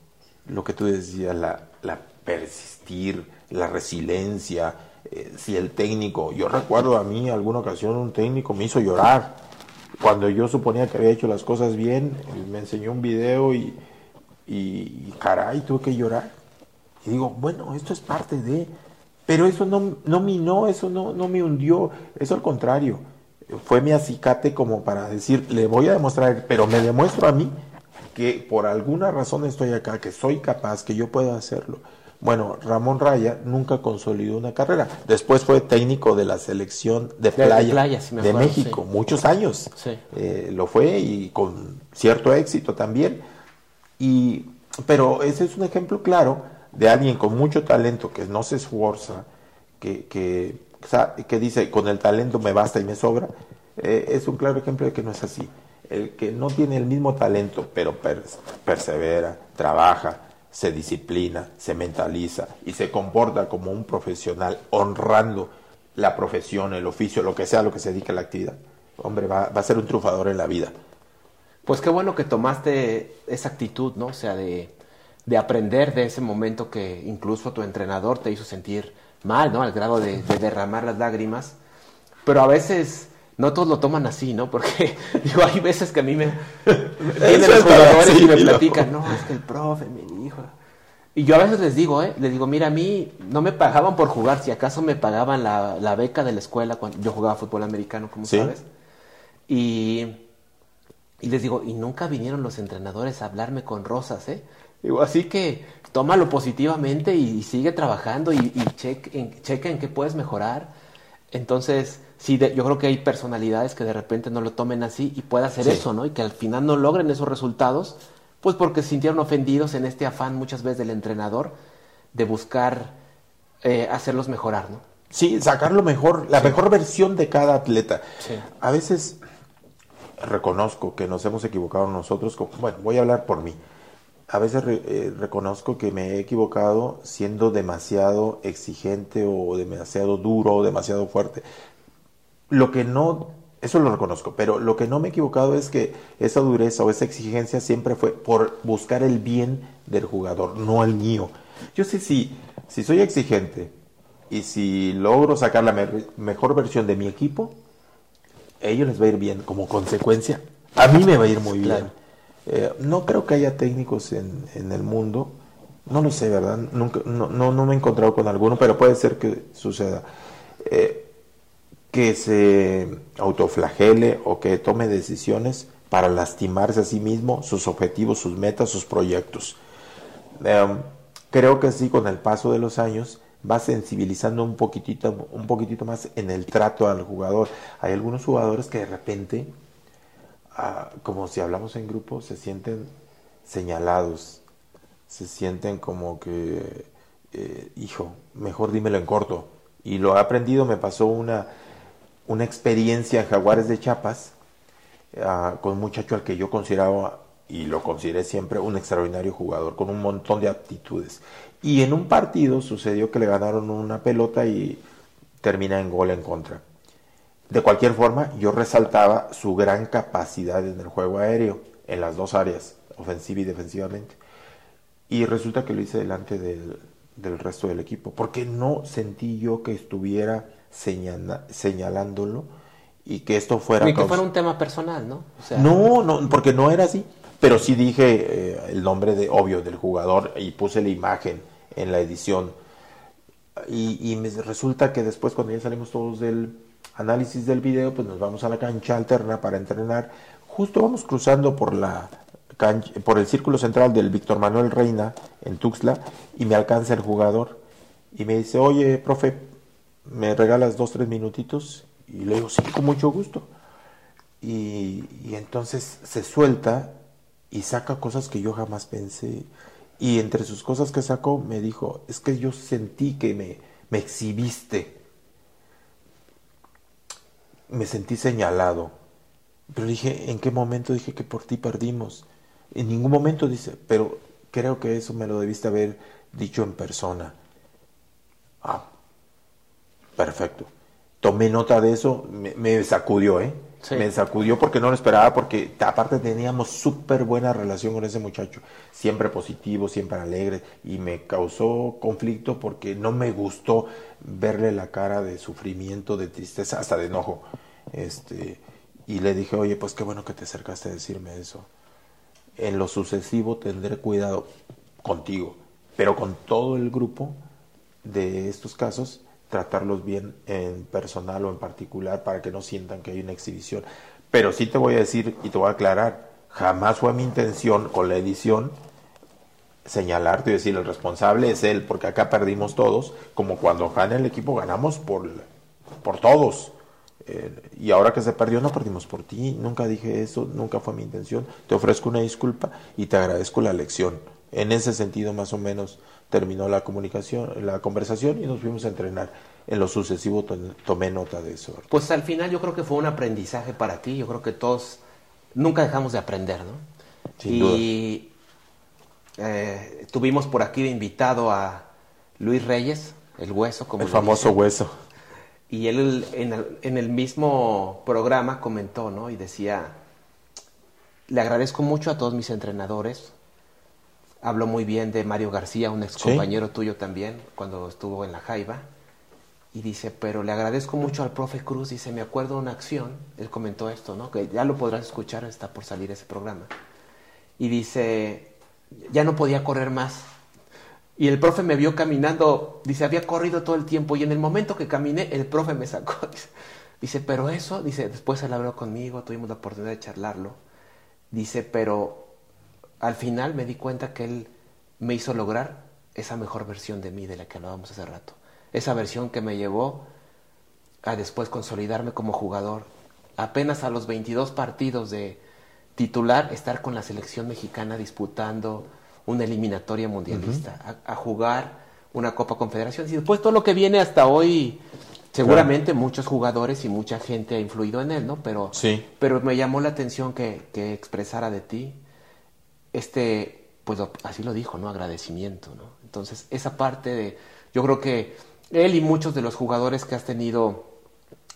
Lo que tú decías, la, persistir, la resiliencia. Eh, si el técnico, yo recuerdo a mí alguna ocasión un técnico me hizo llorar. Cuando yo suponía que había hecho las cosas bien, me enseñó un video y, y, caray, tuve que llorar. Y digo, bueno, esto es parte de... Pero eso no, no minó, eso no, no me hundió, eso al contrario fue mi acicate como para decir, le voy a demostrar, pero me demuestro a mí que por alguna razón estoy acá, que soy capaz, que yo puedo hacerlo. Bueno, Ramón Raya nunca consolidó una carrera. Después fue técnico de la selección de playa de, México, muchos años. Eh, lo fue y con cierto éxito también. Y, pero ese es un ejemplo claro de alguien con mucho talento que no se esfuerza, que, que que dice, con el talento me basta y me sobra, eh, es un claro ejemplo de que no es así. El que no tiene el mismo talento, pero persevera, trabaja, se disciplina, se mentaliza y se comporta como un profesional, honrando la profesión, el oficio, lo que sea, lo que se dedique a la actividad, hombre, va, va a ser un triunfador en la vida. Pues qué bueno que tomaste esa actitud, ¿no? O sea, de, de aprender de ese momento que incluso tu entrenador te hizo sentir mal, ¿no? Al grado de, derramar las lágrimas. Pero a veces no todos lo toman así, ¿no? Porque, digo, hay veces que a mí me vienen los jugadores y me platican, no, es que el profe me dijo. Y yo a veces les digo, ¿eh? Les digo, mira, a mí no me pagaban por jugar, si acaso me pagaban la, la beca de la escuela cuando yo jugaba fútbol americano, como sabes. Y, y les digo, y nunca vinieron los entrenadores a hablarme con rosas, ¿eh? Digo, así que tómalo positivamente y, sigue trabajando y, y checa, en, checa en qué puedes mejorar. Entonces, sí, yo creo que hay personalidades que de repente no lo tomen así y pueda hacer eso, ¿no? Y que al final no logren esos resultados, pues porque se sintieron ofendidos en este afán muchas veces del entrenador de buscar eh, hacerlos mejorar, ¿no? Sí, sacar lo mejor, la mejor versión de cada atleta. A veces reconozco que nos hemos equivocado nosotros, bueno, voy a hablar por mí a veces eh, reconozco que me he equivocado siendo demasiado exigente o demasiado duro o demasiado fuerte. Lo que no, eso lo reconozco, pero lo que no me he equivocado es que esa dureza o esa exigencia siempre fue por buscar el bien del jugador, no el mío. Yo sé si, si soy exigente y si logro sacar la mejor versión de mi equipo, a ellos les va a ir bien. Como consecuencia, a mí me va a ir muy bien. Eh, no creo que haya técnicos en, el mundo, no lo sé, ¿verdad? Nunca, no, no, me he encontrado con alguno, pero puede ser que suceda. Eh, que se autoflagele o que tome decisiones para lastimarse a sí mismo, sus objetivos, sus metas, sus proyectos. Em, creo que sí, con el paso de los años, va sensibilizando un poquitito, un poquitito más en el trato al jugador. Hay algunos jugadores que de repente, ah, como si hablamos en grupo, se sienten señalados, se sienten como que, eh, hijo, mejor dímelo en corto. Y lo he aprendido, me pasó una, una experiencia en Jaguares de Chiapas ah, con un muchacho al que yo consideraba y lo consideré siempre un extraordinario jugador con un montón de aptitudes. Y en un partido sucedió que le ganaron una pelota y termina en gol en contra. De cualquier forma, yo resaltaba su gran capacidad en el juego aéreo, en las dos áreas, ofensiva y defensivamente. Y resulta que lo hice delante del, resto del equipo, porque no sentí yo que estuviera señalándolo y que esto fuera... Ni que fuera un tema personal, ¿no? No, no, porque no era así. Pero sí dije eh, el nombre de obvio del jugador y puse la imagen en la edición. Y, me resulta que después cuando ya salimos todos del análisis del video, pues nos vamos a la cancha alterna para entrenar. Justo vamos cruzando por la por el círculo central del Víctor Manuel Reina en Tuxtla y me alcanza el jugador y me dice, oye, profe, ¿me regalas dos, tres minutitos? Y le digo, sí, con mucho gusto. Y, y entonces se suelta y saca cosas que yo jamás pensé. Y entre sus cosas que sacó me dijo, es que yo sentí que me, me exhibiste. Me sentí señalado. Pero dije, ¿en qué momento dije que por ti perdimos? En ningún momento dice, pero creo que eso me lo debiste haber dicho en persona. Ah, perfecto. Tomé nota de eso, me, me sacudió, ¿eh? Me sacudió porque no lo esperaba, porque aparte teníamos súper buena relación con ese muchacho, siempre positivo, siempre alegre, y me causó conflicto porque no me gustó verle la cara de sufrimiento, de tristeza, hasta de enojo. Este, y le dije, oye, pues qué bueno que te acercaste a decirme eso. En lo sucesivo tendré cuidado contigo, pero con todo el grupo de estos casos tratarlos bien en personal o en particular para que no sientan que hay una exhibición. Pero sí te voy a decir y te voy a aclarar, jamás fue mi intención con la edición señalarte y decir el responsable es él, porque acá perdimos todos, como cuando gana el equipo ganamos por, por todos. Eh, y ahora que se perdió no perdimos por ti, nunca dije eso, nunca fue mi intención. Te ofrezco una disculpa y te agradezco la lección. En ese sentido más o menos terminó la comunicación, la conversación y nos fuimos a entrenar. En lo sucesivo tomé nota de eso. Pues al final yo creo que fue un aprendizaje para ti. Yo creo que todos nunca dejamos de aprender, ¿no? y eh, tuvimos por aquí de invitado a Luis Reyes, el hueso, como el famoso hueso. Y él en el, en el mismo programa comentó, ¿no? Y decía, le agradezco mucho a todos mis entrenadores, Habló muy bien de Mario García, un ex compañero tuyo también, cuando estuvo en la Jaiba. Y dice, pero le agradezco mucho al profe Cruz. Dice, me acuerdo de una acción, él comentó esto, ¿no? Que ya lo podrás escuchar, está por salir ese programa. Y dice, ya no podía correr más. Y el profe me vio caminando, dice, había corrido todo el tiempo. Y en el momento que caminé, el profe me sacó. Dice, pero eso, dice, después él habló conmigo, tuvimos la oportunidad de charlarlo. Dice, pero al final me di cuenta que él me hizo lograr esa mejor versión de mí de la que hablábamos hace rato. Esa versión que me llevó a después consolidarme como jugador. Apenas a los 22 partidos de titular, estar con la selección mexicana disputando una eliminatoria mundialista, a, jugar una Copa Confederación. Y después todo lo que viene hasta hoy, seguramente muchos jugadores y mucha gente ha influido en él, ¿no? Pero, sí. pero me llamó la atención que, que expresara de ti este, pues así lo dijo, ¿no? Agradecimiento, ¿no? Entonces, esa parte de, yo creo que él y muchos de los jugadores que has tenido,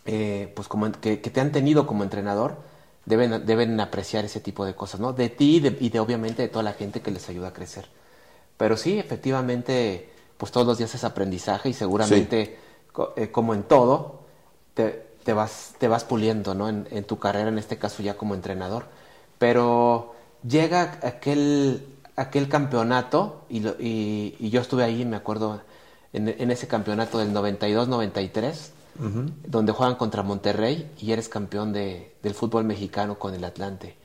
eh, pues como, que, te han tenido como entrenador, deben, deben apreciar ese tipo de cosas, ¿no? De ti y de, obviamente de toda la gente que les ayuda a crecer. Pero sí, efectivamente, pues todos los días es aprendizaje y seguramente, eh, como en todo, te, te, vas, te vas puliendo, ¿no? En, en tu carrera, en este caso ya como entrenador. Pero llega aquel, aquel campeonato y, y, yo estuve ahí, me acuerdo, en, ese campeonato del 92-93, donde juegan contra Monterrey y eres campeón de, del fútbol mexicano con el Atlante.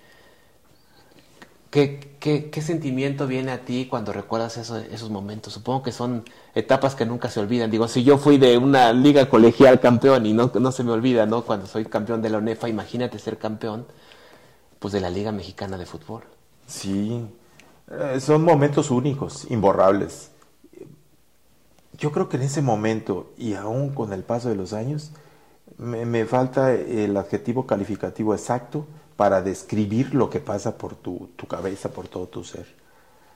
¿Qué, qué, qué sentimiento viene a ti cuando recuerdas esos momentos? Supongo que son etapas que nunca se olvidan. Digo, si yo fui de una liga colegial campeón y no, no se me olvida, ¿no? Cuando soy campeón de la UNEFA, imagínate ser campeón, pues de la Liga Mexicana de Fútbol. Sí, eh, son momentos únicos, imborrables. Yo creo que en ese momento, y aún con el paso de los años, me, me falta el adjetivo calificativo exacto para describir lo que pasa por tu, tu, cabeza, por todo tu ser.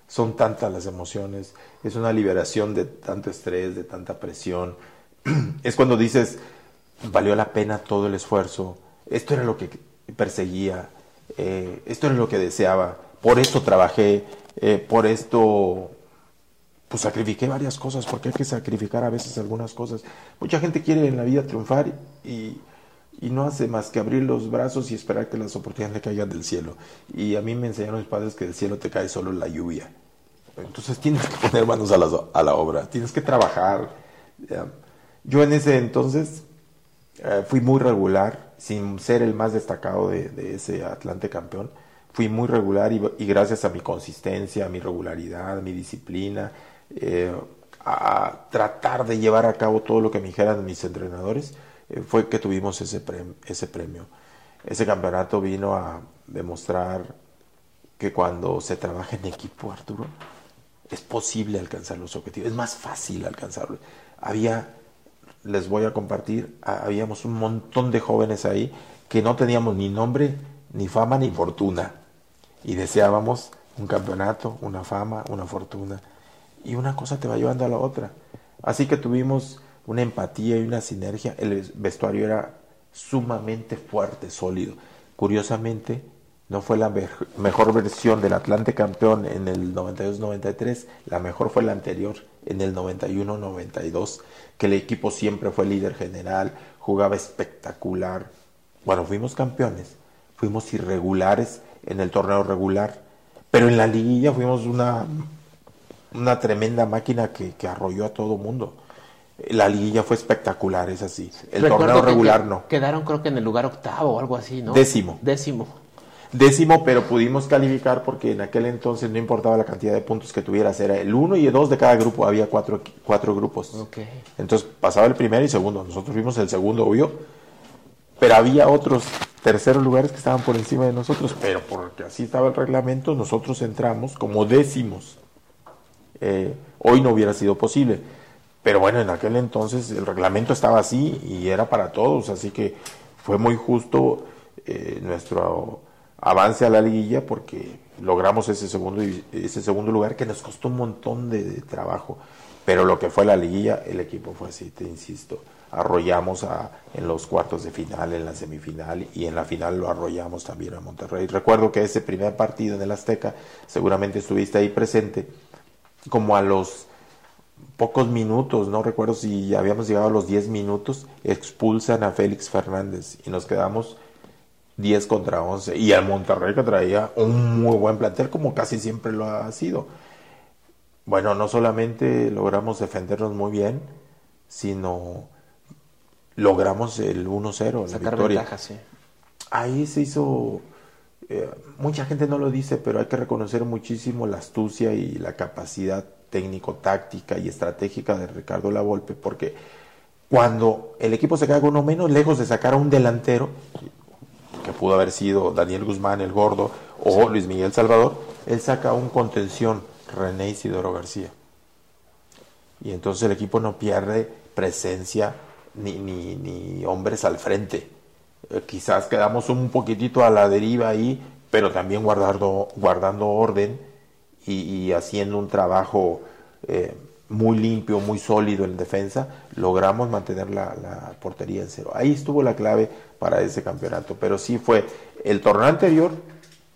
Son tantas las emociones, es una liberación de tanto estrés, de tanta presión. Es cuando dices, valió la pena todo el esfuerzo, esto era lo que perseguía, eh, esto era lo que deseaba, por esto trabajé, eh, por esto pues sacrifiqué varias cosas, porque hay que sacrificar a veces algunas cosas. Mucha gente quiere en la vida triunfar y, y no hace más que abrir los brazos y esperar que las oportunidades le caigan del cielo. Y a mí me enseñaron mis padres que del cielo te cae solo la lluvia. Entonces tienes que poner manos a la, a la obra, tienes que trabajar. Yo en ese entonces eh, fui muy regular, sin ser el más destacado de, de ese Atlante campeón fui muy regular y, gracias a mi consistencia, a mi regularidad, a mi disciplina, eh, a tratar de llevar a cabo todo lo que me dijeran mis entrenadores, eh, fue que tuvimos ese, ese premio. Ese campeonato vino a demostrar que cuando se trabaja en equipo, Arturo, es posible alcanzar los objetivos, es más fácil alcanzarlos. Había, les voy a compartir, habíamos un montón de jóvenes ahí que no teníamos ni nombre, ni fama, ni fortuna y deseábamos un campeonato, una fama, una fortuna. Y una cosa te va llevando a la otra. Así que tuvimos una empatía y una sinergia. El vestuario era sumamente fuerte, sólido. Curiosamente, no fue la mejor versión del Atlante campeón en el 92-93, la mejor fue la anterior, en el 91-92, que el equipo siempre fue líder general, jugaba espectacular. Bueno, fuimos campeones, fuimos irregulares en el torneo regular, pero en la liguilla fuimos una, una tremenda máquina que, que arrolló a todo mundo. La liguilla fue espectacular, es así. El torneo regular no. Quedaron creo que en el lugar octavo o algo así, ¿no? Décimo. Décimo. Décimo, pero pudimos calificar porque en aquel entonces no importaba la cantidad de puntos que tuvieras, era el uno y el dos de cada grupo, había cuatro, cuatro grupos. Okay. Entonces pasaba el primero y segundo, nosotros fuimos el segundo, obvio, pero había otros terceros lugares que estaban por encima de nosotros, pero porque así estaba el reglamento, nosotros entramos como décimos. Eh, hoy no hubiera sido posible. Pero bueno, en aquel entonces el reglamento estaba así y era para todos, así que fue muy justo eh, nuestro avance a la liguilla porque logramos ese segundo, ese segundo lugar que nos costó un montón de, trabajo. Pero lo que fue la liguilla, el equipo fue así, te insisto arrollamos a, en los cuartos de final, en la semifinal y en la final lo arrollamos también a Monterrey. Recuerdo que ese primer partido en el Azteca, seguramente estuviste ahí presente, como a los pocos minutos, no recuerdo si habíamos llegado a los 10 minutos, expulsan a Félix Fernández y nos quedamos 10 contra 11. Y al Monterrey que traía un muy buen plantel, como casi siempre lo ha sido. Bueno, no solamente logramos defendernos muy bien, sino logramos el 1-0, la victoria. Ventaja, sí. Ahí se hizo, eh, mucha gente no lo dice, pero hay que reconocer muchísimo la astucia y la capacidad técnico-táctica y estratégica de Ricardo Lavolpe, porque cuando el equipo se cae con uno menos, lejos de sacar a un delantero, que pudo haber sido Daniel Guzmán el gordo o Luis Miguel Salvador, él saca un contención, René Isidoro García. Y entonces el equipo no pierde presencia ni, ni, ni hombres al frente. Eh, quizás quedamos un poquitito a la deriva ahí, pero también guardando, guardando orden y, haciendo un trabajo eh, muy limpio, muy sólido en defensa, logramos mantener la, la, portería en cero. Ahí estuvo la clave para ese campeonato, pero sí fue el torneo anterior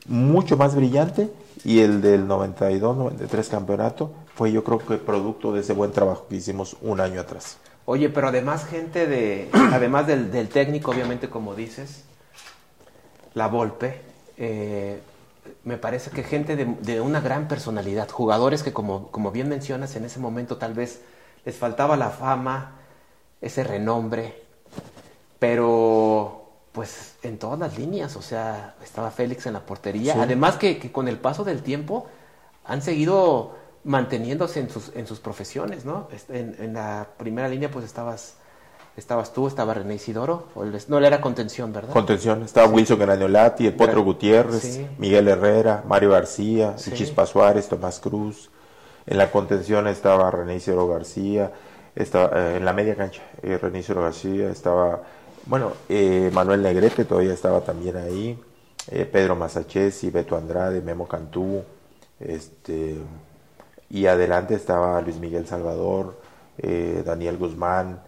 mucho más brillante y el del 92-93 campeonato fue yo creo que producto de ese buen trabajo que hicimos un año atrás. Oye, pero además gente de, además del, del técnico, obviamente como dices, la Volpe, eh, me parece que gente de, de, una gran personalidad, jugadores que como, como bien mencionas en ese momento tal vez les faltaba la fama, ese renombre, pero pues en todas las líneas, o sea, estaba Félix en la portería. Además que, que, con el paso del tiempo han seguido manteniéndose en sus, en sus profesiones, ¿no? Este, en, en la primera línea pues estabas estabas tú, estaba René Isidoro, o no, le era contención, ¿verdad? Contención, estaba Wilson Graniolati, el Potro Gutiérrez, Miguel Herrera, Mario García, Chispa Suárez, Tomás Cruz. En la contención estaba René Isidoro García, estaba, eh, en la media cancha eh, René Isidoro García, estaba, bueno, eh, Manuel Negrete todavía estaba también ahí, Pedro Masachesi, Beto Andrade, Memo Cantú, este, y adelante estaba Luis Miguel Salvador, Daniel Guzmán,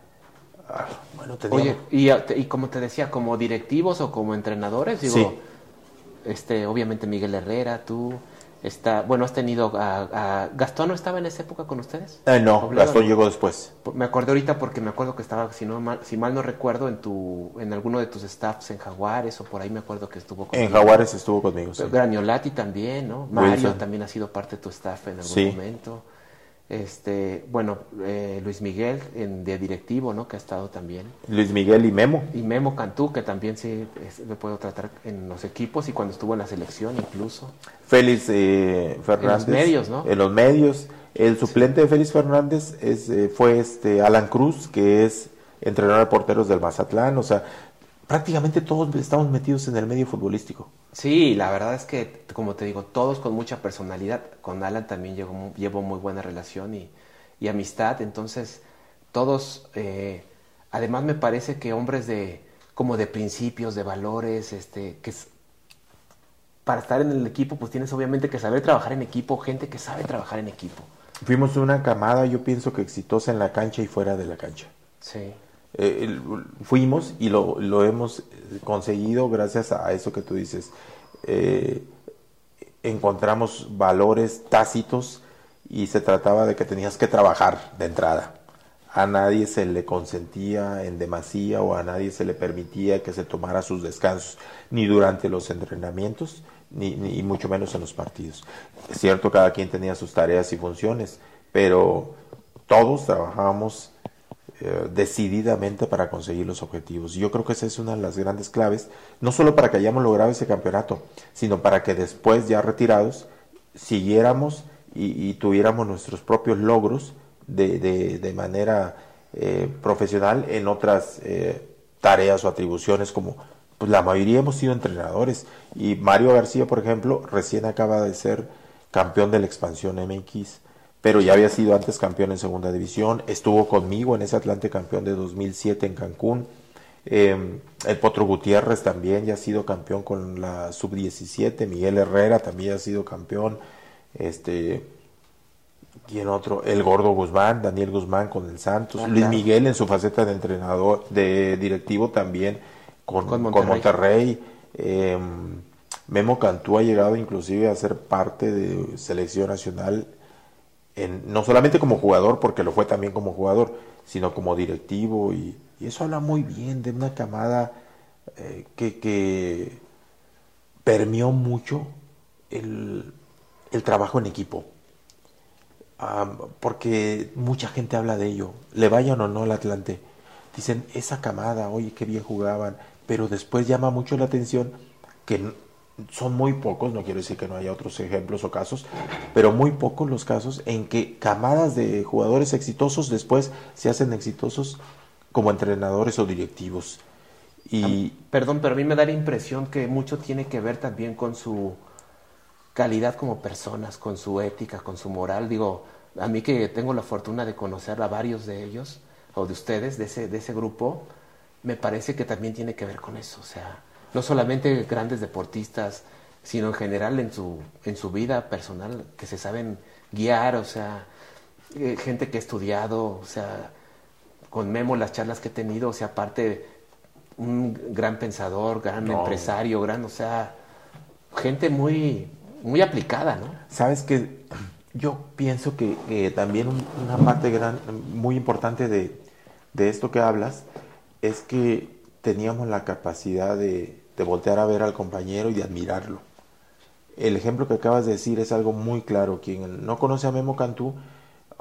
bueno, Oye, y, y, como te decía, como directivos o como entrenadores, digo, este, obviamente Miguel Herrera, tú, está, bueno, has tenido a, Gastón no estaba en esa época con ustedes. Eh, no, Gastón llegó después. Me acordé ahorita porque me acuerdo que estaba, si no mal, si mal no recuerdo, en tu, en alguno de tus staffs en Jaguares o por ahí me acuerdo que estuvo conmigo. En Jaguares estuvo conmigo. Sí. Graniolati también, ¿no? Mario también ha sido parte de tu staff en algún momento este, bueno, eh, Luis Miguel en, de directivo, ¿no? Que ha estado también. Luis Miguel y Memo. Y Memo Cantú, que también sí le puedo tratar en los equipos y cuando estuvo en la selección incluso. Félix eh, Fernández. En los medios, ¿no? En los medios. El suplente de Félix Fernández es, eh, fue este Alan Cruz, que es entrenador de porteros del Mazatlán. O sea, prácticamente todos estamos metidos en el medio futbolístico. Sí, la verdad es que, como te digo, todos con mucha personalidad. Con Alan también llevo, llevo muy buena relación y, y amistad. Entonces, todos, eh, además me parece que hombres de, como de principios, de valores, este, que para estar en el equipo, pues tienes obviamente que saber trabajar en equipo, gente que sabe trabajar en equipo. Fuimos una camada, yo pienso que exitosa en la cancha y fuera de la cancha. Sí. Eh, fuimos y lo, lo, hemos conseguido gracias a eso que tú dices. Eh, encontramos valores tácitos y se trataba de que tenías que trabajar de entrada. A nadie se le consentía en demasía o a nadie se le permitía que se tomara sus descansos, ni durante los entrenamientos, ni, ni mucho menos en los partidos. Es cierto, cada quien tenía sus tareas y funciones, pero todos trabajábamos eh, decididamente para conseguir los objetivos. Yo creo que esa es una de las grandes claves, no solo para que hayamos logrado ese campeonato, sino para que después, ya retirados, siguiéramos y, tuviéramos nuestros propios logros de, de, manera eh, profesional en otras eh, tareas o atribuciones como pues la mayoría hemos sido entrenadores y Mario García por ejemplo recién acaba de ser campeón de la expansión MX pero ya había sido antes campeón en segunda división, estuvo conmigo en ese Atlante campeón de 2007 en Cancún. Em, el Potro Gutiérrez también ya ha sido campeón con la sub-17, Miguel Herrera también ha sido campeón, este, ¿quién otro? El Gordo Guzmán, Daniel Guzmán con el Santos, Luis Miguel en su faceta de entrenador, de directivo también con, Monterrey. Em, Memo Cantú ha llegado inclusive a ser parte de selección nacional no solamente como jugador, porque lo fue también como jugador, sino como directivo y, eso habla muy bien de una camada eh, que, que, permeó mucho el, trabajo en equipo. porque mucha gente habla de ello, le vayan o no al Atlante. Dicen, esa camada, oye, qué bien jugaban, pero después llama mucho la atención que son muy pocos, no quiero decir que no haya otros ejemplos o casos, pero muy pocos los casos en que camadas de jugadores exitosos después se hacen exitosos como entrenadores o directivos. Y perdón, pero a mí me da la impresión que mucho tiene que ver también con su calidad como personas, con su ética, con su moral. Digo, a mí que tengo la fortuna de conocer a varios de ellos o de ustedes de ese de ese grupo, me parece que también tiene que ver con eso, o sea, no solamente grandes deportistas, sino en general en su, en su vida personal, que se saben guiar, o sea, eh, gente que ha estudiado, o sea, con Memo las charlas que he tenido, o sea, aparte un gran pensador, gran empresario, gran, o sea, gente muy, muy aplicada, ¿no? Sabes que yo pienso que también una parte gran, muy importante de, de esto que hablas es que teníamos la capacidad de, voltear a ver al compañero y de admirarlo. El ejemplo que acabas de decir es algo muy claro. Quien no conoce a Memo Cantú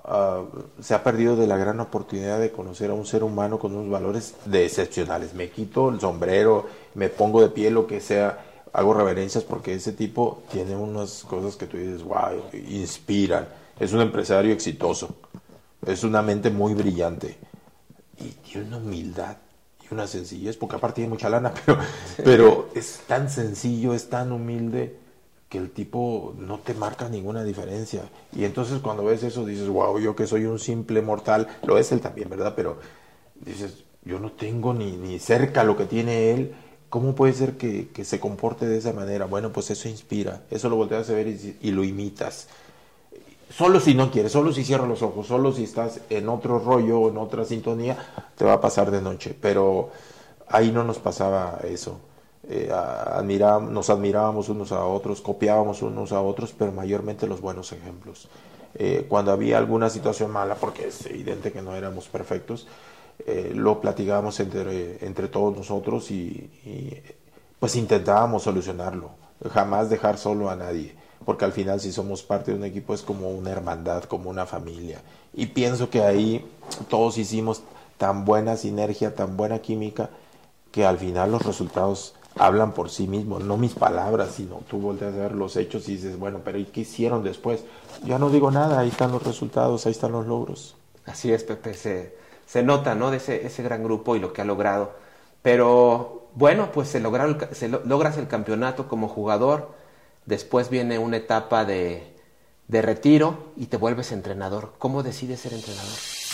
ah, se ha perdido de la gran oportunidad de conocer a un ser humano con unos valores de excepcionales. Me quito el sombrero, me pongo de pie, lo que sea, hago reverencias porque ese tipo tiene unas cosas que tú dices, wow, inspiran. Es un empresario exitoso, es una mente muy brillante y tiene una humildad y una sencillez, porque aparte tiene mucha lana, pero, pero es tan sencillo, es tan humilde que el tipo no te marca ninguna diferencia. Y entonces cuando ves eso dices, wow, yo que soy un simple mortal, lo es él también, ¿verdad? Pero dices, yo no tengo ni, ni cerca lo que tiene él, ¿cómo puede ser que, que se comporte de esa manera? Bueno, pues eso inspira, eso lo volteas a ver y, y lo imitas. Solo si no quieres, solo si cierras los ojos, solo si estás en otro rollo, en otra sintonía, te va a pasar de noche. Pero ahí no nos pasaba eso eh, nos admirábamos unos a otros, copiábamos unos a otros, pero mayormente los buenos ejemplos. Eh, cuando había alguna situación mala, porque es evidente que no éramos perfectos, eh, lo platicábamos entre, entre todos nosotros y, pues intentábamos solucionarlo, jamás dejar solo a nadie, porque al final si somos parte de un equipo es como una hermandad, como una familia. Y pienso que ahí todos hicimos tan buena sinergia, tan buena química, que al final los resultados hablan por sí mismos, no mis palabras, sino tú volteas a ver los hechos y dices, bueno, pero ¿y qué hicieron después? Ya no digo nada, ahí están los resultados, ahí están los logros. Así es, Pepe, se, se nota, ¿no? De ese, ese gran grupo y lo que ha logrado. Pero bueno, pues se, lograron, se logras el campeonato como jugador, después viene una etapa de, de retiro y te vuelves entrenador. ¿Cómo decides ser entrenador?